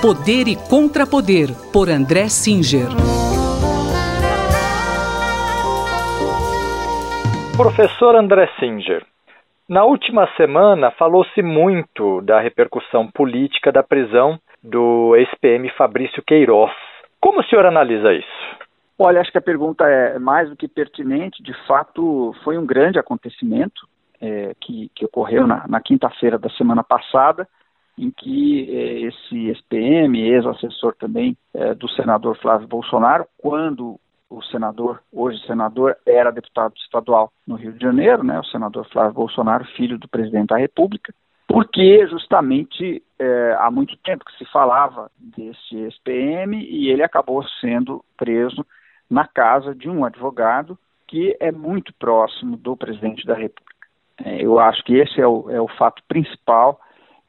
Poder e Contrapoder, por André Singer. Professor André Singer, na última semana falou-se muito da repercussão política da prisão do ex-PM Fabrício Queiroz. Como o senhor analisa isso? Olha, acho que a pergunta é mais do que pertinente. De fato, foi um grande acontecimento é, que, que, ocorreu na, na quinta-feira da semana passada em que eh, esse SPM, ex-assessor também eh, do senador Flávio Bolsonaro, quando o senador, hoje senador, era deputado estadual no Rio de Janeiro, né, o senador Flávio Bolsonaro, filho do presidente da República, porque justamente eh, há muito tempo que se falava desse SPM e ele acabou sendo preso na casa de um advogado que é muito próximo do presidente da República. eu acho que esse é o, é o fato principal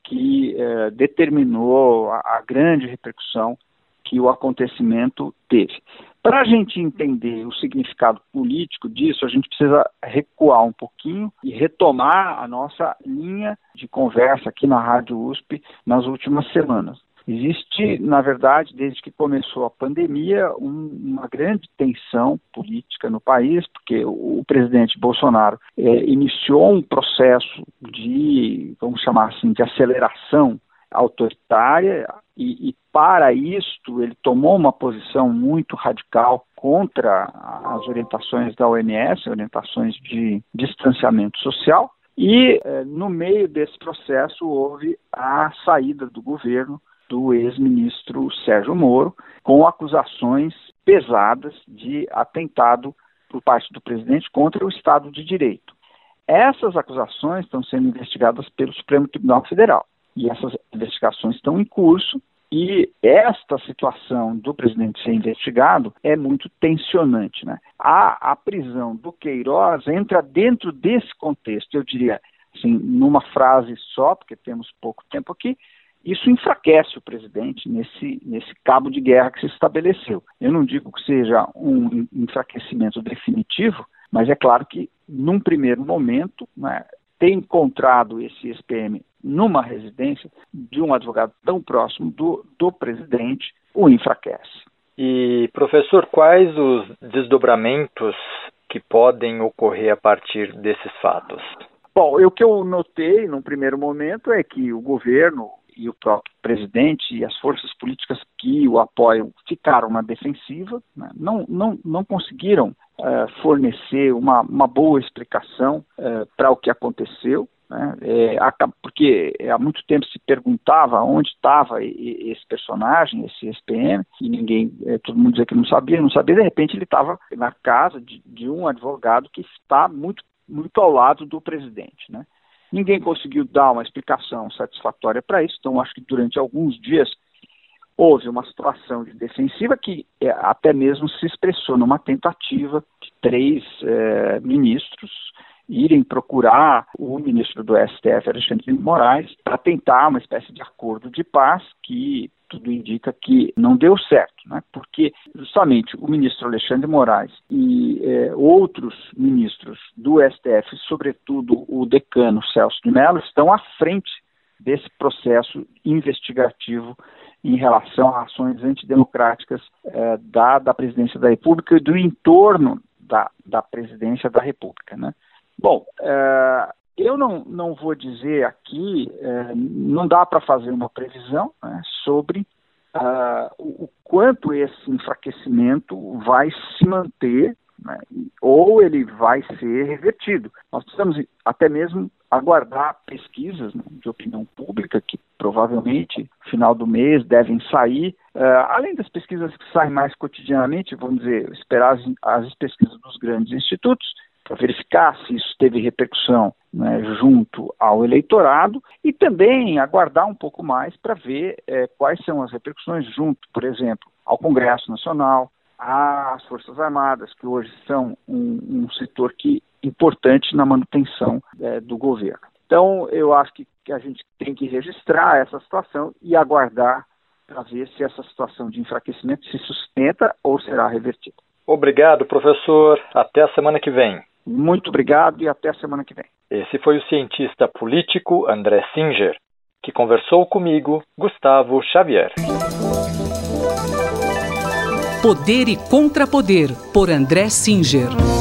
que eh, determinou a, a, grande repercussão que o acontecimento teve. Para a gente entender o significado político disso, a gente precisa recuar um pouquinho e retomar a nossa linha de conversa aqui na Rádio USP nas últimas semanas. Existe, na verdade, desde que começou a pandemia, um, uma grande tensão política no país, porque o, o presidente Bolsonaro é, iniciou um processo de, vamos chamar assim, de aceleração autoritária e, e, para isto ele tomou uma posição muito radical contra as orientações da OMS, orientações de distanciamento social. E eh, no meio desse processo houve a saída do governo do ex-ministro Sérgio Moro, com acusações pesadas de atentado por parte do presidente contra o Estado de Direito. Essas acusações estão sendo investigadas pelo Supremo Tribunal Federal e essas investigações estão em curso. E esta situação do presidente ser investigado é muito tensionante. Né? A, a prisão do Queiroz entra dentro desse contexto, eu diria, assim, numa frase só, porque temos pouco tempo aqui, isso enfraquece o presidente nesse, nesse cabo de guerra que se estabeleceu. Eu não digo que seja um enfraquecimento definitivo, mas é claro que, num primeiro momento, né, ter encontrado esse SPM numa residência de um advogado tão próximo do, do presidente o enfraquece. E, professor, quais os desdobramentos que podem ocorrer a partir desses fatos? Bom, o que eu notei num primeiro momento é que o governo e o próprio presidente e as forças políticas que o apoiam ficaram na defensiva, né? não, não, não conseguiram uh, fornecer uma, uma boa explicação uh, para o que aconteceu. Né? É, porque há muito tempo se perguntava onde estava esse personagem, esse SPM, e ninguém, é, todo mundo dizia que não sabia, não sabia, de repente ele estava na casa de, de um advogado que está muito, muito ao lado do presidente. Né? Ninguém conseguiu dar uma explicação satisfatória para isso, então acho que durante alguns dias houve uma situação de defensiva que é, até mesmo se expressou numa tentativa de três é, ministros irem procurar o ministro do STF, Alexandre de Moraes, para tentar uma espécie de acordo de paz que tudo indica que não deu certo, né? porque justamente o ministro Alexandre Moraes e é, outros ministros do STF, sobretudo o decano Celso de Mello, estão à frente desse processo investigativo em relação a ações antidemocráticas é, da, da presidência da República e do entorno da, da presidência da República. Né? É, eu não, não vou dizer aqui, é, não dá para fazer uma previsão né, sobre uh, o quanto esse enfraquecimento vai se manter né, ou ele vai ser revertido. Nós precisamos até mesmo aguardar pesquisas né, de opinião pública que provavelmente no final do mês devem sair, uh, além das pesquisas que saem mais cotidianamente, vamos dizer, esperar as, as pesquisas dos grandes institutos, para verificar se isso teve repercussão né, junto ao eleitorado e também aguardar um pouco mais para ver é, quais são as repercussões junto, por exemplo, ao Congresso Nacional, às Forças Armadas, que hoje são um, um setor que importante na manutenção é, do governo. Então, eu acho que, que a gente tem que registrar essa situação e aguardar para ver se essa situação de enfraquecimento se sustenta ou será revertida. Obrigado, professor. Até a semana que vem. Muito obrigado e até semana que vem. Esse foi o cientista político André Singer, que conversou comigo, Gustavo Xavier. Poder e Contrapoder, por André Singer.